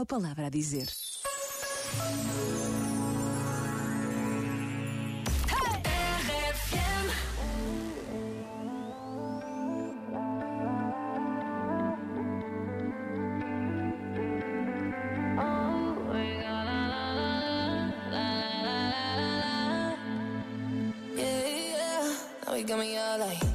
uma palavra a dizer. me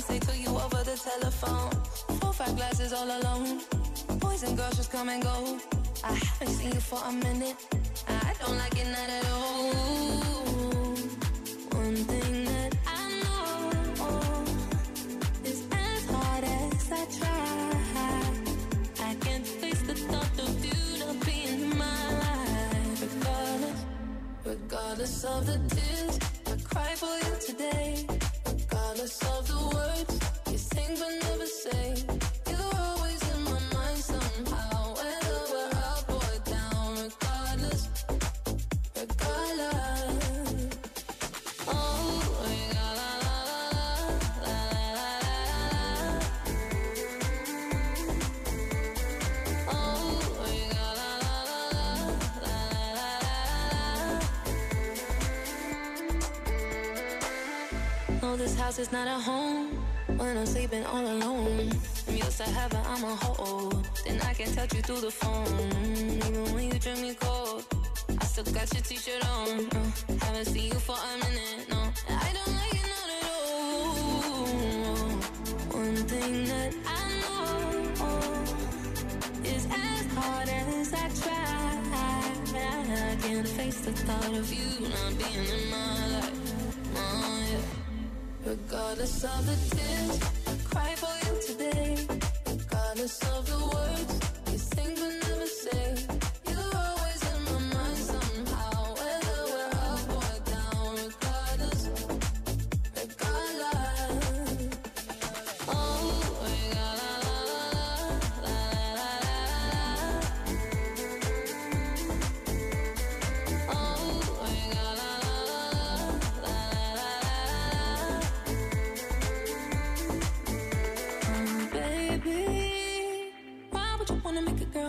say to you over the telephone. Four, five glasses all alone. Boys and girls just come and go. I haven't seen you for a minute. I don't like it not at all. One thing that I know is as hard as I try, I can't face the thought of you not being in my life. Regardless, regardless of the tears la. This house is not a home when I'm sleeping all alone. I'm used to heaven, I'm a hoe. Then I can touch you through the phone. Even when you drink me cold, I still got your t-shirt on. Uh, haven't seen you for a minute, no. I don't like it not at all. One thing that I know is as hard as I try. I can't face the thought of you not being in my life. Oh, yeah. Regardless of the tears I cry for you today.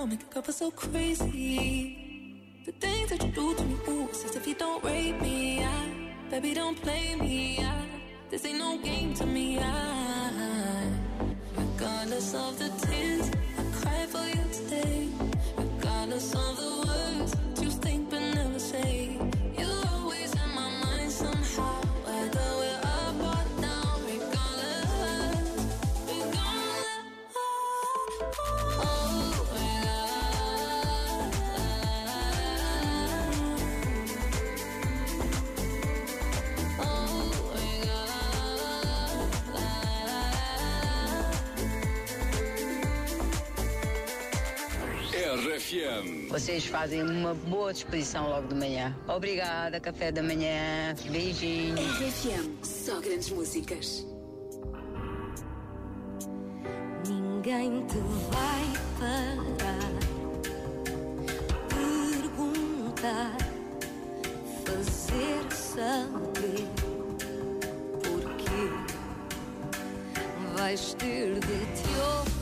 Girl make a feel so crazy? The things that you do to me, ooh, it's as if you don't rape me. I, baby, don't play me. I, this ain't no game to me. I, regardless of the tears I cry for you today, RFM. Vocês fazem uma boa disposição logo de manhã. Obrigada, café da manhã. Beijinhos. RFM, só grandes músicas. Ninguém te vai parar, perguntar, fazer saber porquê. Vais ter de te ouvir.